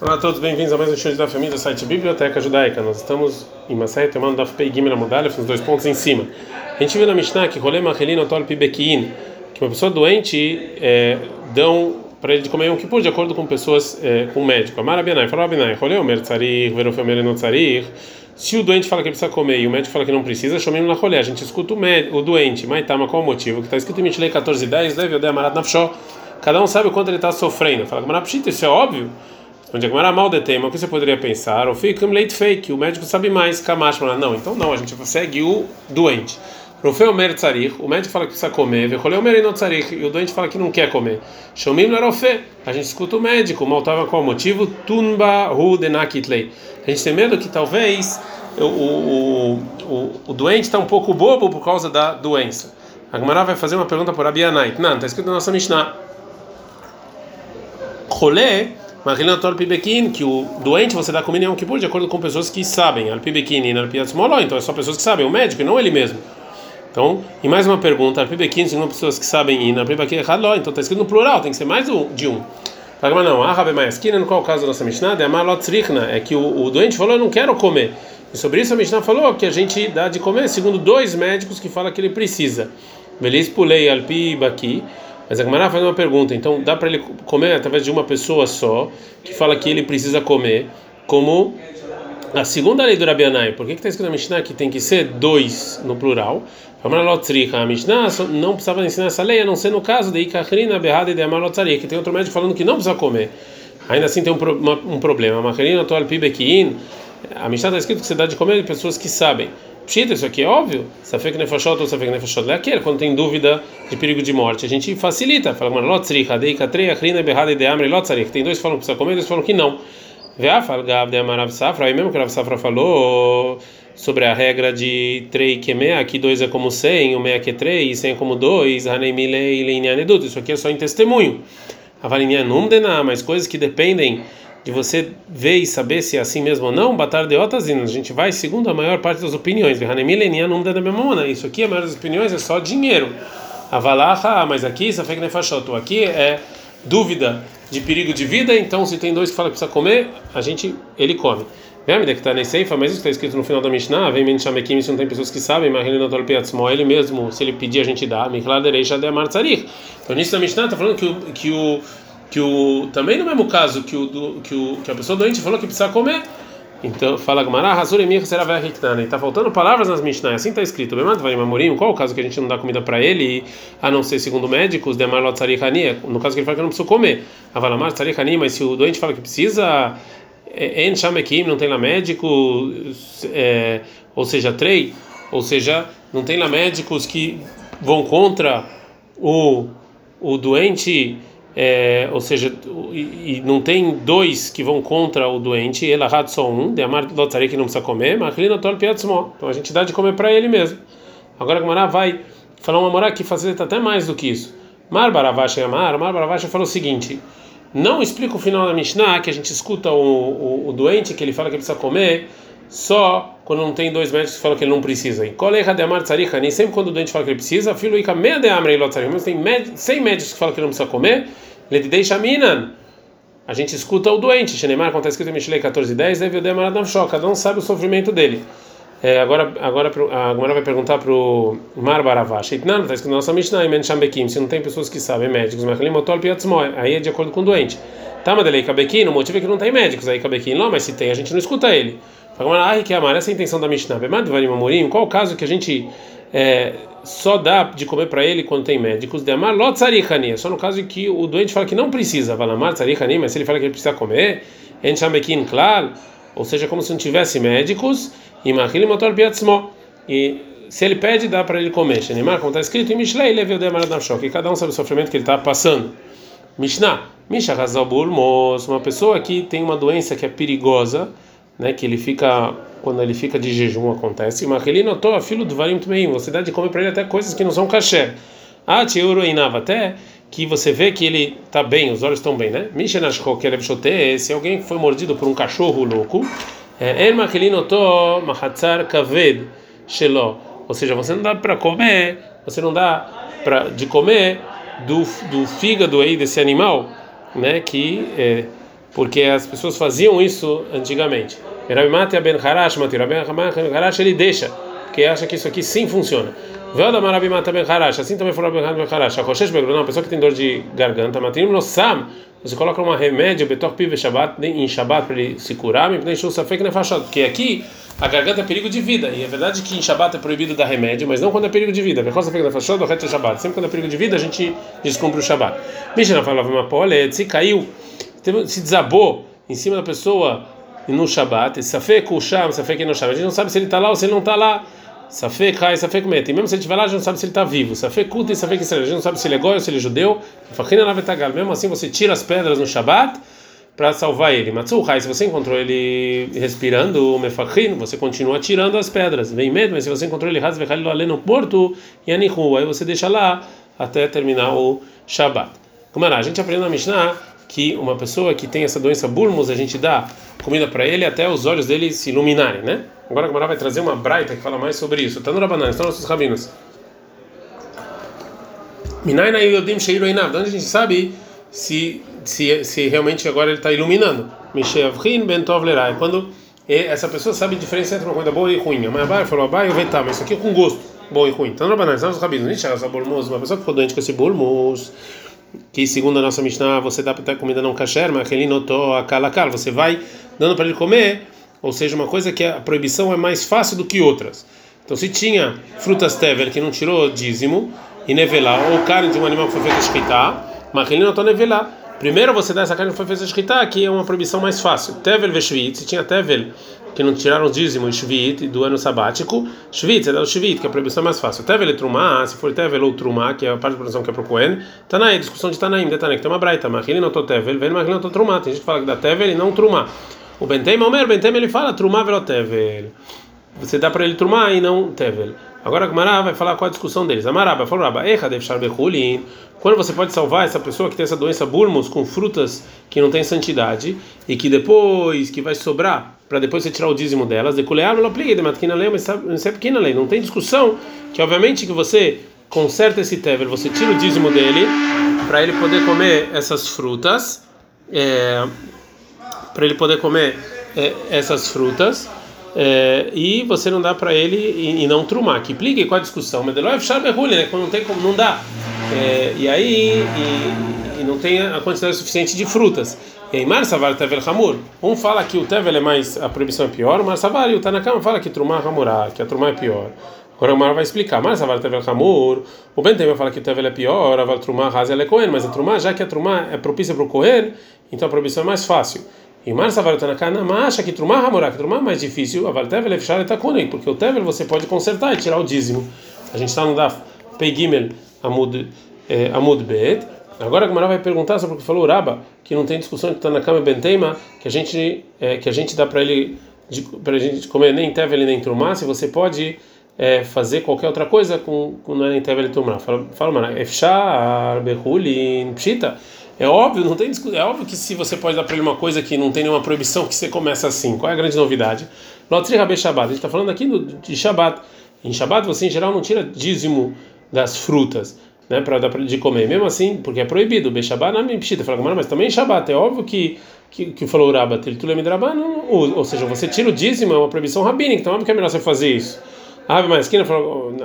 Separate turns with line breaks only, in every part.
Olá a todos, bem-vindos a mais um show da família do site Biblioteca Judaica. Nós estamos em Masai tomando da Fpei Gimel Amudalef, nos dois pontos em cima. A gente viu na Mishnah que Rolê Machelino Tol Pibekin, que uma pessoa doente é, dão para ele de comer um kipur de acordo com pessoas, é, com o médico. Amar Abinai, falou Abinai, Rolê Omer Tzarir, Verofemer no Tzarir. Se o doente fala que precisa comer e o médico fala que não precisa, chamemos na rolê. A gente escuta o, o doente, mas tá, qual o motivo? Que está escrito em Mishlei 14:10, deve o Amarat Nafshó. Cada um sabe o quanto ele está sofrendo. Fala, mas isso é óbvio. Onde é mal de tema, o que você poderia pensar? Ou fica um leite fake, o médico sabe mais, Kamash fala, não, então não, a gente segue o doente. Rofeu mer tzarir, o médico fala que precisa comer, vecholeu mer não tzarir, e o doente fala que não quer comer. Shomim larofé, a gente escuta o médico, maltava qual motivo? Tunba hu denakitlei. A gente tem medo que talvez o, o, o, o doente está um pouco bobo por causa da doença. A Gemara vai fazer uma pergunta por Abianait. Não, está escrito na nossa Mishnah. Rolê que o doente você dá comida em um Kippur de acordo com pessoas que sabem. Al Pibekin Al Piatzmoló, então é só pessoas que sabem, o médico e não ele mesmo. Então, e mais uma pergunta, Al Pibekin, segundo pessoas que sabem e Al Pibekin Haló, então está escrito no plural, tem que ser mais de um. Mas não, a Maiaskina, no qual caso da nossa Mishnah, é é que o, doente falou, eu não quero comer. E sobre isso a Mishnah falou que a gente dá de comer segundo dois médicos que falam que ele precisa. Belis pulei alpi baki mas a Gemara faz uma pergunta, então dá para ele comer através de uma pessoa só, que fala que ele precisa comer, como a segunda lei do Rabianai. Por que está escrito na Mishnah que tem que ser dois no plural? A Mishnah não precisava ensinar essa lei, a não ser no caso de Ikachrina, Berrada e de Amalotzari, que tem outro médico falando que não precisa comer. Ainda assim tem um, um problema. A Mishnah está escrito que você dá de comer de pessoas que sabem. Pshita, isso aqui é óbvio. Safek nefashot ou safek nefashot leaquer, quando tem dúvida de perigo de morte. A gente facilita. Fala, mano, lotzrich, adei katrei, achrina, berrada, ideamre, lotzarich. Tem dois que falam que precisa comer, dois falam que não. Veafal, gav, de amarav safra. Aí mesmo que a safra falou sobre a regra de trei que mea, que dois é como cem, o mea que é três, cem é como dois, hanei milei, leinyanedut. Isso aqui é só em testemunho. Avalinha num dená, mas coisas que dependem de você ver e saber se é assim mesmo ou não, batar de otazina. A gente vai segundo a maior parte das opiniões. Isso aqui, a maior das opiniões é só dinheiro. Avalaha, mas aqui, Safek. Aqui é dúvida de perigo de vida, então se tem dois que falam que precisa comer, a gente, ele come. Lembra que está na Seifa, mas isso está escrito no final da Mishnah, vem Menchamekim, se não tem pessoas que sabem, mas ele não está ele mesmo, se ele pedir, a gente dá. Então, nisso da Mishnah está falando que o, que o que o também no mesmo caso que o do, que o que a pessoa doente falou que precisa comer. Então fala Gamara, Hazur Emir será E está faltando palavras nas Mishnah, assim está escrito. Qual o caso que a gente não dá comida para ele, a não ser segundo médicos, Demarlot Tsarihani, no caso que ele fala que não precisa comer. Avalamar Tsarihani, mas se o doente fala que precisa, é, En Shamekim, não tem lá médico, é, ou seja, trei, ou seja, não tem lá médicos que vão contra o, o doente é, ou seja, e, e, não tem dois que vão contra o doente, ele errado só um, de amar lotzari que não precisa comer, mas ele não Então a gente dá de comer para ele mesmo. Agora a Gamara vai falar uma morá que facilita até mais do que isso. Mar Baravash Amar, Mar Baravash falou o seguinte: não explica o final da Mishnah que a gente escuta o, o, o doente que ele fala que precisa comer só quando não tem dois médicos que falam que ele não precisa. E colega de amar nem sempre quando o doente fala que ele precisa, filo ica meia de amrei lotzarika, mas tem 100 médicos que falam que ele não precisa comer, Ledidei Shaminan. A gente escuta o doente. Shenemar, quando está escrito em Mishlei 14:10, deve o demar Cada um sabe o sofrimento dele. É, agora, agora a Gomara vai perguntar para o Mar Baravash. Não, está escrito na nossa Mishnah, em Shambekim. Se não tem pessoas que sabem, médicos, mas aí é de acordo com o doente. Tá, mas ele Kabekim, o motivo é que não tem médicos. Aí Kabekim, não, mas se tem, a gente não escuta ele. Que amar, essa é a intenção da Mishnah. Qual o caso que a gente é, só dá de comer para ele quando tem médicos. De amar é só no caso que o doente fala que não precisa. Mas se ele fala que ele precisa comer, ou seja, como se não tivesse médicos, e motor. E se ele pede, dá para ele comer. Shenimar, como está escrito Mishlei, ele viu demar na choque. Cada um sabe o sofrimento que ele está passando. Mishnah, Misha Hazabul uma pessoa que tem uma doença que é perigosa, né, que ele fica quando ele fica de jejum acontece, mas ele notou a filho do varim também, você dá de comer para ele até coisas que não são caché. Ah, uruinava até que você vê que ele está bem, os olhos estão bem, né? Mishenashko que ele se alguém foi mordido por um cachorro louco, é ele notou mahatzar kaved shelo, ou seja, você não dá para comer, você não dá para de comer do, do fígado aí desse animal, né? Que é, porque as pessoas faziam isso antigamente. Rabi Mati Ben Harash, Mati Rabi Harash, ele deixa, porque acha que isso aqui sim funciona. Velda Marabi Mata Ben Harash, assim também falou Ben Harash. A Rochesh Begrunah, uma pessoa que tem dor de garganta, Matinim no você coloca uma remédio, Betor Pive Shabbat, em Shabbat para ele se curar, me deixou safek na fachada, porque aqui a garganta é perigo de vida, e é verdade que em Shabbat é proibido dar remédio, mas não quando é perigo de vida. Betor safek na fachada, o resto é Shabbat. Sempre quando é perigo de vida, a gente descumpre o Shabbat. Mishnah falava uma pole, se caiu, se desabou em cima da pessoa no Shabbat, Safek o Sham, Safek no Sham. A gente não sabe se ele está lá ou se ele não está lá. Safek Hai, Safek Met. E mesmo se ele estiver lá, a gente não sabe se ele está vivo. Safek Kuta e Safek Israel. A gente não sabe se ele é goi ou se ele é judeu. Fachina Navetagal. Mesmo assim, você tira as pedras no Shabbat para salvar ele. Matsu Hai, se você encontrou ele respirando, o Mefachin, você continua tirando as pedras. Vem medo, mas se você encontrou ele Hazvechal ali no porto, aí você deixa lá até terminar o Shabbat. Como era? A gente aprendeu na Mishnah que uma pessoa que tem essa doença burmus, a gente dá comida para ele até os olhos dele se iluminarem, né? Agora a Gemara vai trazer uma braita que fala mais sobre isso. Tá no Rabanan, estão nossos rabinos. Minaina Yodim Einav. onde a gente sabe se, se, se realmente agora ele está iluminando. Mishavrin Bentov Lerai. Quando essa pessoa sabe a diferença entre uma coisa boa e ruim. A mãe Abai falou, Abai, eu vou mas isso aqui é com gosto, bom e ruim. Então, no Rabanan, estão nos rabinos. Essa burmus, uma pessoa que ficou doente com esse burmus que segundo a nossa Mishnah você dá para comida não kasher, mas ele notou a kalakal, você vai dando para ele comer, ou seja, uma coisa que a proibição é mais fácil do que outras. Então se tinha frutas tever que não tirou dízimo e nevelar, ou carne de um animal que foi feito escritar, mas ele notou nevelar. Primeiro você dá essa carne que foi feita escritar, que é uma proibição mais fácil. Tevel veshvit, se tinha tevel que não tiraram o dízimo Shvit do ano sabático, Shvit, é o Shvit, que é a proibição mais fácil. Tevel e Trumá, se for Tevel ou Trumá, que é a parte da proibição que é para o Cohen, Tanaí, discussão de Tanaim, Tanaim, que tem uma braita, ele não tô Tevel, vem, ele não tô Trumá. Tem gente que fala que dá Tevel e não Trumá. O Bentem, o Bentem ele fala Trumá velo Tevel. Você dá para ele Trumá e não Tevel. Agora a Gemara vai falar qual a discussão deles. Amaraba falou, Raba, Echa deve Behulin. Quando você pode salvar essa pessoa que tem essa doença burmos com frutas que não tem santidade e que depois que vai sobrar para depois você tirar o dízimo delas, de culear não é tem discussão que obviamente que você conserta esse tevel, você tira o dízimo dele para ele poder comer essas frutas, é, para ele poder comer é, essas frutas. É, e você não dá para ele e, e, não trumar. Que plique com a discussão. Mas né? quando não tem como, não dá. É, e aí e, e, não tem a quantidade suficiente de frutas. E Mar Savar Tevel Hamur. Um fala que o Tevel é mais, a proibição é pior, Mar Savar e o Tanakama fala que Trumá Hamurá, que a Trumá é pior. Agora o Mar vai explicar. Mar Savar Tevel Hamur. O Ben vai falar que o Tevel é pior, a Trumá Hazel é Cohen, mas a Trumá, já que a Trumá é propícia para o Cohen, então a proibição é mais fácil. E Mar Savar o Tanakama acha que Trumá Hamurá, que Trumá é mais difícil, a Tevel é fechar e porque o Tevel você pode consertar e tirar o dízimo. A gente está no Daf Pegimel Amud, eh, Amud Bet. Agora a vai perguntar sobre o que falou o Raba, que não tem discussão de Tanakama e Benteima, que a gente é, que a gente dá para ele para a gente comer nem tevel nem trumá, se você pode é, fazer qualquer outra coisa com, com é nem tevel nem trumá. Fala, fala mano, efshar, behulin, pshita. É óbvio, não tem é óbvio que se você pode dar para ele uma coisa que não tem nenhuma proibição que você começa assim. Qual é a grande novidade? Lotri Rabi Shabbat. A gente está falando aqui do, de Shabbat. Em Shabbat você em geral não tira dízimo das frutas né, para dar de comer. Mesmo assim, porque é proibido. Bechabá na pshita. Fala, mas também Shabat. É óbvio que que, que falou o Rabat, ele tulem ou, seja, você tira o dízimo, é uma proibição rabínica, então óbvio que é melhor você fazer isso. Ah, mas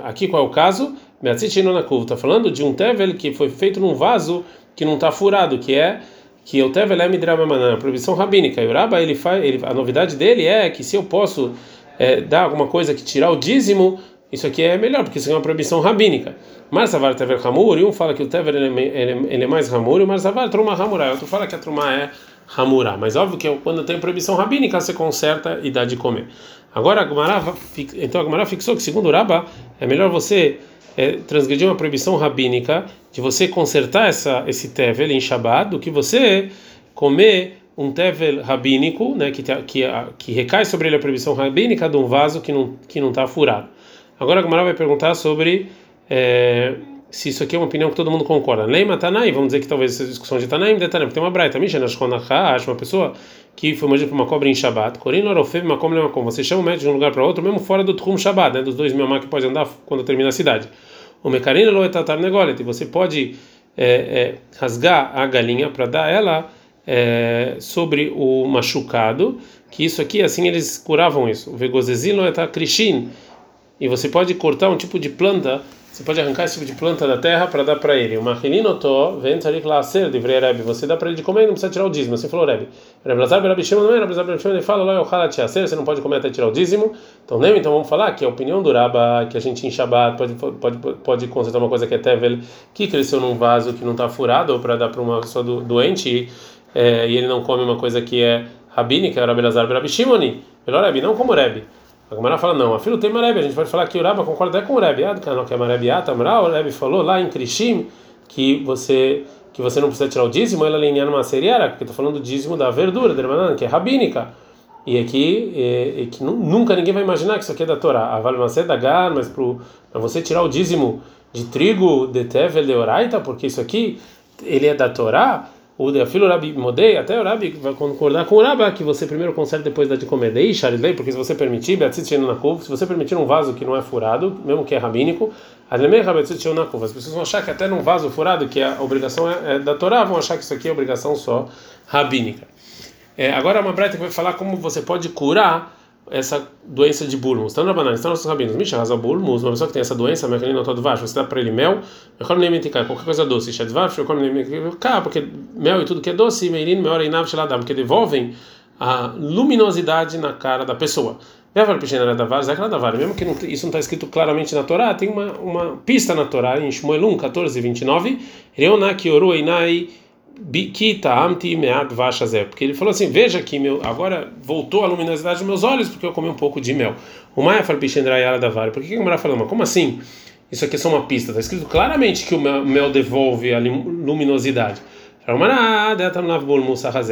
aqui, qual é o caso? Está falando de um tevel que foi feito num vaso que não está furado, que é que o tevel é midrabamanã, proibição rabínica. E o Rabba, ele faz, ele, a novidade dele é que se eu posso é, dar alguma coisa que tirar o dízimo, isso aqui é melhor, porque isso é uma proibição rabínica. Marsavar Tever Hamur, e um fala que o Tever ele, ele, ele é mais Hamur, e o Marsavar Truma Hamurá, outro fala que a Truma é Hamurá. Mas óbvio que quando tem proibição rabínica, você conserta e dá de comer. Agora, a Gumara, então a fixou que, segundo o Rabba, é melhor você é, transgredir uma proibição rabínica, de você consertar essa, esse Tevel em Shabbat, do que você comer um tevel rabínico, né, que, que, que recai sobre ele a proibição rabínica de um vaso que não que não está furado. Agora a Gamara vai perguntar sobre é, se isso aqui é uma opinião que todo mundo concorda. Leima Tanai, vamos dizer que talvez essa discussão de Tanaim, de Tanaim, tem uma braita, Misha acha uma pessoa que foi mordido por uma cobra em Shabbat, Corino uma cobra, uma Você chama o médico de um lugar para outro, mesmo fora do Trum Shabbat, né, dos dois mil que pode andar quando termina a cidade. O Mecarino Loetatar Negolet, você pode é, é, rasgar a galinha para dar ela é, sobre o machucado, que isso aqui, assim eles curavam isso. O vegozezilo é krishin, e você pode cortar um tipo de planta, você pode arrancar esse tipo de planta da terra para dar para ele. Uma rininoto, ventarik laser, de Rebbe, você dá para ele de comer, não precisa tirar o dízimo. Você falou, Rebbe. Rebbe Lazar, Rebbe não é? Rebbe Lazar, Rebbe Shimon, ele fala, lá, você não pode comer até tirar o dízimo. Então, nem, então vamos falar que a opinião do Rabba, que a gente em Shabbat pode, pode, pode consertar uma coisa que é tevel, que cresceu num vaso que não está furado, ou para dar para uma pessoa do, doente, é, e ele não come uma coisa que é rabínica, é Rebbe Lazar, Rebbe Shimon, melhor Rebbe, não como Rebbe. A Gamara fala, não, a filho tem Marebe, a gente pode falar que o Rabba concorda até com o Rebbe, ah, que é Marebe Atamra, o Rebbe falou lá em Krishim que você que você não precisa tirar o dízimo, ela alinhar numa seriara, porque estou falando do dízimo da verdura, da que é rabínica. E aqui, é, é que nunca ninguém vai imaginar que isso aqui é da Torá. A Valmacé da Gar, mas para você tirar o dízimo de trigo de Tevel de Oraita, porque isso aqui ele é da Torá, o filho Rabi Modei, até o Rabi vai concordar com o Rabba que você primeiro consegue depois da de comer. Dei, Sharilei, porque se você permitir, se você permitir um vaso que não é furado, mesmo que é rabínico, as pessoas vão achar que até num vaso furado, que a obrigação é, é da Torá, vão achar que isso aqui é obrigação só rabínica. É, agora uma breta vai falar como você pode curar essa doença de bulmus. Estão na banana, estão nossos rabinos. Misha rasa bulmus, uma pessoa que tem essa doença, mas que nem todo vaso, você dá para ele mel, eu como nem menticar, qualquer coisa doce, chá de vaso, eu como nem menticar, porque mel e tudo que é doce, meirin, melhor e nav, porque devolvem a luminosidade na cara da pessoa. Levar piscina da vaza, é da vara. Mesmo que não, isso não está escrito claramente na Torá, tem uma, uma pista na Torá, em Shmuel 1, 14 e 29. Reona que oru einai Bikita amti meat vashazé. Porque ele falou assim: Veja que meu, agora voltou a luminosidade dos meus olhos porque eu comi um pouco de mel. O Maia fala da Vara. Por que a mulher falou? Como assim? Isso aqui é só uma pista. Está escrito claramente que o mel devolve a luminosidade. É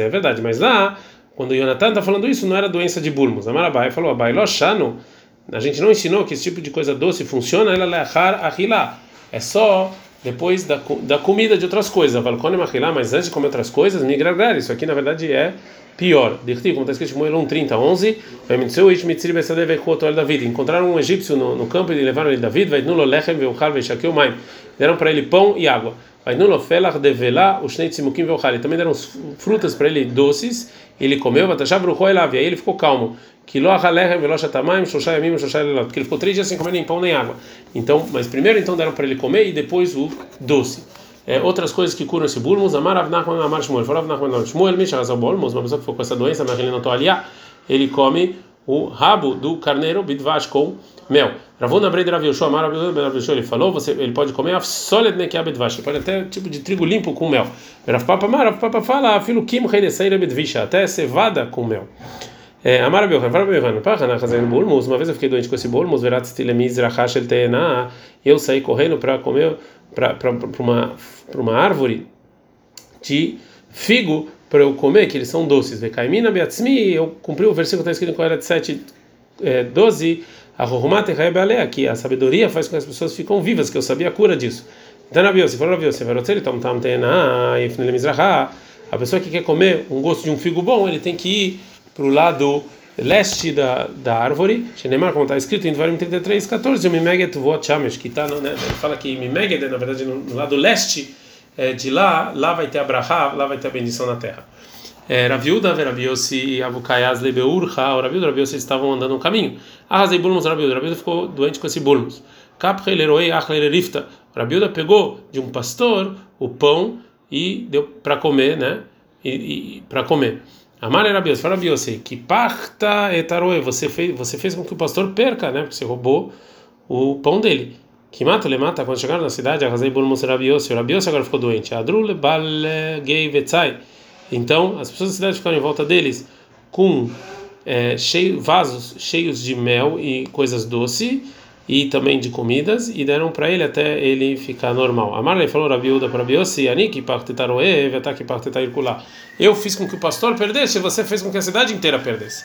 verdade, mas lá, quando o Jonathan está falando isso, não era doença de Bulmus. A Marabai falou: Abai Loshano. A gente não ensinou que esse tipo de coisa doce funciona, ela é só depois da, da comida de outras coisas. Mas antes de comer outras coisas, migragar. Isso aqui na verdade é pior. Dirti, como está escrito em Moel 1, 30, 11. David. Encontraram um egípcio no, no campo e levaram ele David. Vai nulo lechem veuchal veishakeu maim. Deram para ele pão e água. Vai nulo felach develá o shnei tzimukim veuchal. Também deram frutas para ele doces. Ele comeu, vatashav ruchoi elav. E aí ele ficou calmo que ele ficou três dias sem comer nem pão nem água. Então, mas primeiro então deram para ele comer e depois o doce. É, outras coisas que curam esse bulmus, amar avnachman amar shmuel, for avnachman shmuel mishachazal bulmus, uma pessoa que ficou com essa doença, mas ele não aliá, ele come o rabo do carneiro bidvash com mel. Ravuna Brei Rav Yoshua, Amar Rav Yoshua, ele falou, você, ele pode comer a solid nekiab bidvash, pode até tipo de trigo limpo com mel. Rav Papa Rav Papa fala, filo kim reineseira bidvisha, até cevada com mel. É, Amar Abelhan, fala Abelhan, Pachana fazendo bulmus. Uma vez eu fiquei doente com esse bulmus, verat stilemiz rachashel teena. Eu saí correndo para comer para uma para uma árvore de figo para eu comer, que eles são doces. Vekaimina beatzmi, eu cumpri o versículo que está escrito em Coelho 7, é, 12. A Rohumate Raebalea, que a sabedoria faz com que as pessoas ficam vivas, que eu sabia a cura disso. Então, Rabiose, se for Rabiose, Verotzeli, Tom Tam Teena, Ifnelemiz a pessoa que quer comer um gosto de um figo bom, ele tem que ir para o lado leste da, da árvore, Shenemar, como está escrito em Dvarim 33, 14, Mimeget Vot Shamesh, que está, né, fala que Mimeget, na verdade, no, no lado leste é, de lá, lá vai ter a Brahá, lá vai ter a bendição na terra. É, Raviuda, Rabiossi e Avukayaz Lebeurha, o Raviuda e Rabiossi estavam andando no caminho. Arrasei Bulmus, Rabiuda, Rabiuda ficou doente com esse Bulmus. Achler Rifta, Rabiuda pegou de um pastor o pão e deu para comer, né? E, e para comer. Amar era Bios, fala Bios, que parta etaroe, você fez, você fez com que o pastor perca, né? Porque você roubou o pão dele. Que mata, ele mata. Quando chegaram na cidade, arrasei bolo Rabios, o Rabios agora ficou doente. Adrule bal gay vetzai. Então, as pessoas da cidade ficaram em volta deles com é, cheio, vasos cheios de mel e coisas doces e também de comidas e deram para ele até ele ficar normal. A Marley falou Rabiuda para Biossi, Anik partetaroe, vetak partetairukulá. Eu fiz com que o pastor perdesse, você fez com que a cidade inteira perdesse.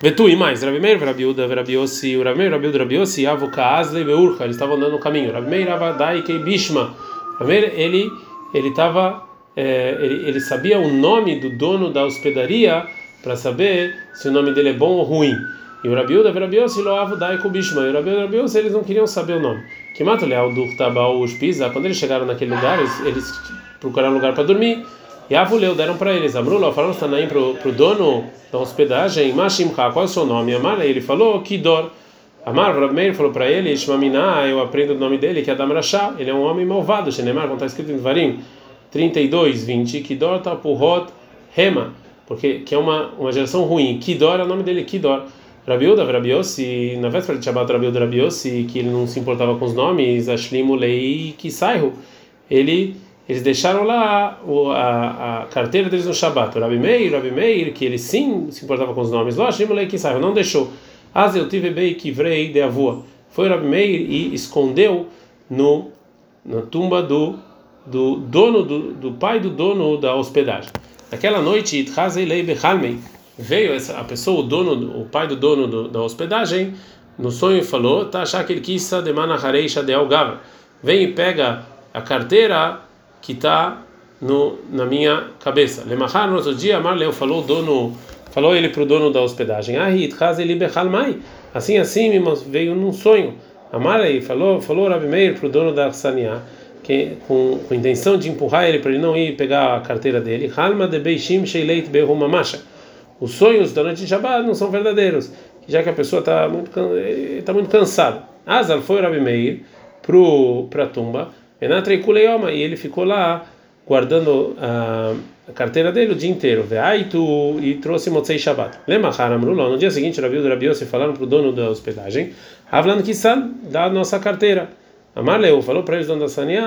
Vetu e mais, Rabi Meir, Rabiuda, Rabiossi, o Rabi Meir, Rabiuda, Rabiossi, Avuka Asle, Veurcha, eles estavam andando no caminho. Rabi Meir, Avadai, Keibishma. Rabi Meir, ele ele estava é, ele, ele sabia o nome do dono da hospedaria para saber se o nome dele é bom ou ruim. E o Rabiuda, Rabiose, Loavo, Daiko, Bishma. E o Rabiuda, Rabiose, eles não queriam saber o nome. Que mata o Leal do Tabau, os Pisa, quando eles chegaram naquele lugar, eles, eles procuraram um lugar para dormir. E Avuleu deram para eles. Amrullah falaram Tanaim pro, pro dono da hospedagem, Mashimcha, qual é o seu nome? Amar, ele falou, Kidor. Amar, Rav Meir falou para ele, Shmamina, eu aprendo o nome dele, que é Adam ele é um homem malvado, Shenemar, como está escrito em Varim 32, 20, Kidor Tapuhot Rema, porque que é uma, uma geração ruim. Kidor é o nome dele, Kidor. Rabiuda, Rabiossi, na véspera de Shabbat, Rabiuda, Rabiossi, que ele não se importava com os nomes, Ashlimu Lei Kisaihu, ele eles deixaram lá a, a, carteira deles no Shabat. O Rabi Meir, Rabi Meir, que ele sim se importava com os nomes, não deixou. As eu tive bem que vrei de avô. Foi Rabi Meir e escondeu no na tumba do do dono do, do pai do dono da hospedagem. Naquela noite, veio essa, a pessoa, o dono, o pai do dono do, da hospedagem, no sonho falou: "Tá achar que ele quis de manahareisha de algava. Vem e pega a carteira que está na minha cabeça. Lemachar no outro dia, Marleu falou dono, falou ele para o dono da hospedagem. Ahit mai. Assim assim me veio num sonho. Amarei falou falou Rabi Meir para o dono da Saniá que com, com intenção de empurrar ele para ele não ir pegar a carteira dele. Halma de Beishim Sheileit Behumamasha. Os sonhos da noite de Shabbat não são verdadeiros, já que a pessoa está muito está muito cansada. Azar foi Rabi Meir para a tumba e ele ficou lá guardando a, a carteira dele o dia inteiro. e trouxe Motzei Shabbat. Amrullah. No dia seguinte, Rabi e Rabi Yossi falaram para o dono da hospedagem: Havlan Kissan, dá a nossa carteira. Amarleu falou para eles, dono da Sania: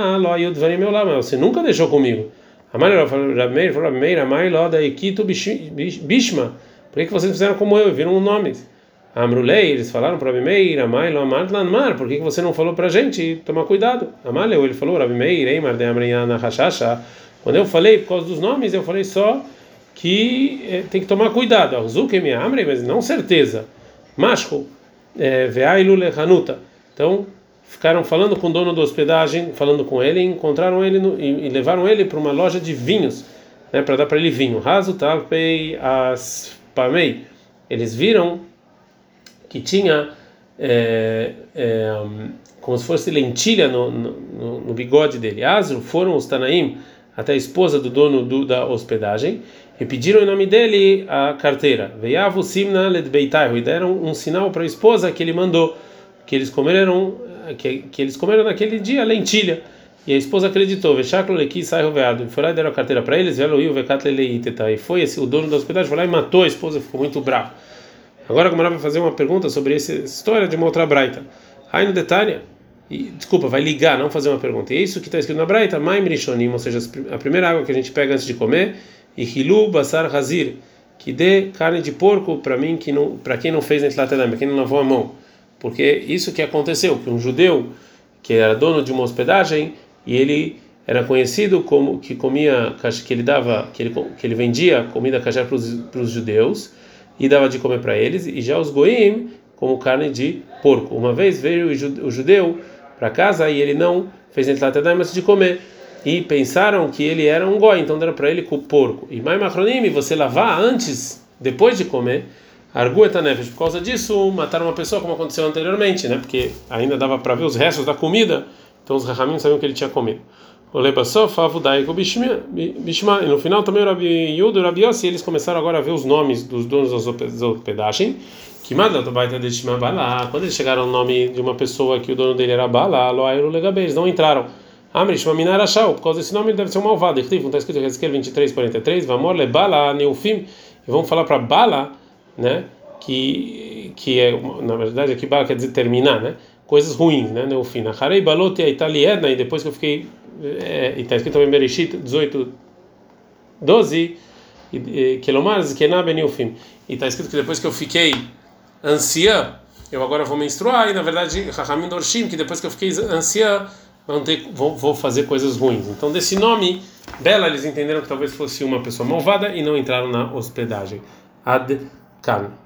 meu lá, você nunca deixou comigo. Amarleu falou: Rabi falou: Rabi Meir, amai lo da Ekitu Bishma. Por que, que vocês fizeram como eu? Viram nomes. Amrulei, eles falaram para Abimeir, Amailo, Amar, Lanmar, por que você não falou para a gente tomar cuidado? Amaleu, ele falou, Abimeir, Eimar, de Amriana, Hashasha. Quando eu falei, por causa dos nomes, eu falei só que eh, tem que tomar cuidado. Azuke me amre, mas não certeza. Mashko, eh, Veailu Hanuta. Então, ficaram falando com o dono da hospedagem, falando com ele, e encontraram ele no, e, e, levaram ele para uma loja de vinhos, né, para dar para ele vinho. Razu Talpei As Pamei. Eles viram que tinha é, é, como se fosse lentilha no, no, no, bigode dele. Asro foram os Tanaim até a esposa do dono do, da hospedagem e pediram em nome dele a carteira. Veiavu Simna Ledbeitaihu e deram um sinal para a esposa que ele mandou que eles comeram que, que eles comeram naquele dia lentilha. E a esposa acreditou, Veshaklo Leki sai veado. Foi lá e deram a carteira para eles, e foi esse, o dono da hospedagem foi lá e matou a esposa, ficou muito bravo. Agora a vai fazer uma pergunta sobre essa história de uma outra braita. Aí no detalhe, e, desculpa, vai ligar, não fazer uma pergunta. E é isso que está escrito na braita, Maim Rishonim, ou seja, a primeira água que a gente pega antes de comer, e Hilu Basar Hazir, que dê carne de porco para mim, que para quem não fez Netlatedam, quem não lavou a mão. Porque isso que aconteceu, que um judeu que era dono de uma hospedagem e ele era conhecido como que comia, que ele dava, que ele, que ele vendia comida kasher para os judeus e dava de comer para eles, e já os goim como carne de porco. Uma vez veio o judeu para casa e ele não fez entlatadai, mas de comer. E pensaram que ele era um goi, então deram para ele com porco. E mais macronim, você lavar antes, depois de comer, argueta nefesh. Por causa disso, mataram uma pessoa, como aconteceu anteriormente, né? Porque ainda dava para ver os restos da comida, então os rahamim sabiam que ele tinha comido. Lebasof, Avudai Bishma. E no final também o Rabi Yudo e o Rabi Yossi, eles começaram agora a ver os nomes dos donos das hospedagem. Que Quando eles chegaram ao nome de uma pessoa que o dono dele era Bala, Loairu Legabe, eles não entraram. Amri Shmamina Arashau, por causa desse nome ele deve ser um malvado. Está escrito em Ezequiel 23, 43, Vamor Le Bala Neufim. E vamos falar para Bala, né? Que, que é, na verdade, aqui Bala quer dizer terminar, né? Coisas ruins, né? Neufim. Harei Balote a Italiana, e depois que eu fiquei é, e está escrito também Bereshit 18, 12, Kelomar Zkená Benilfim. E está escrito que depois que eu fiquei anciã, eu agora vou menstruar, e na verdade, Rahamim Dorshim, que depois que eu fiquei anciã, ter, vou, vou fazer coisas ruins. Então, desse nome, Bela, eles entenderam que talvez fosse uma pessoa malvada e não entraram na hospedagem. Ad kan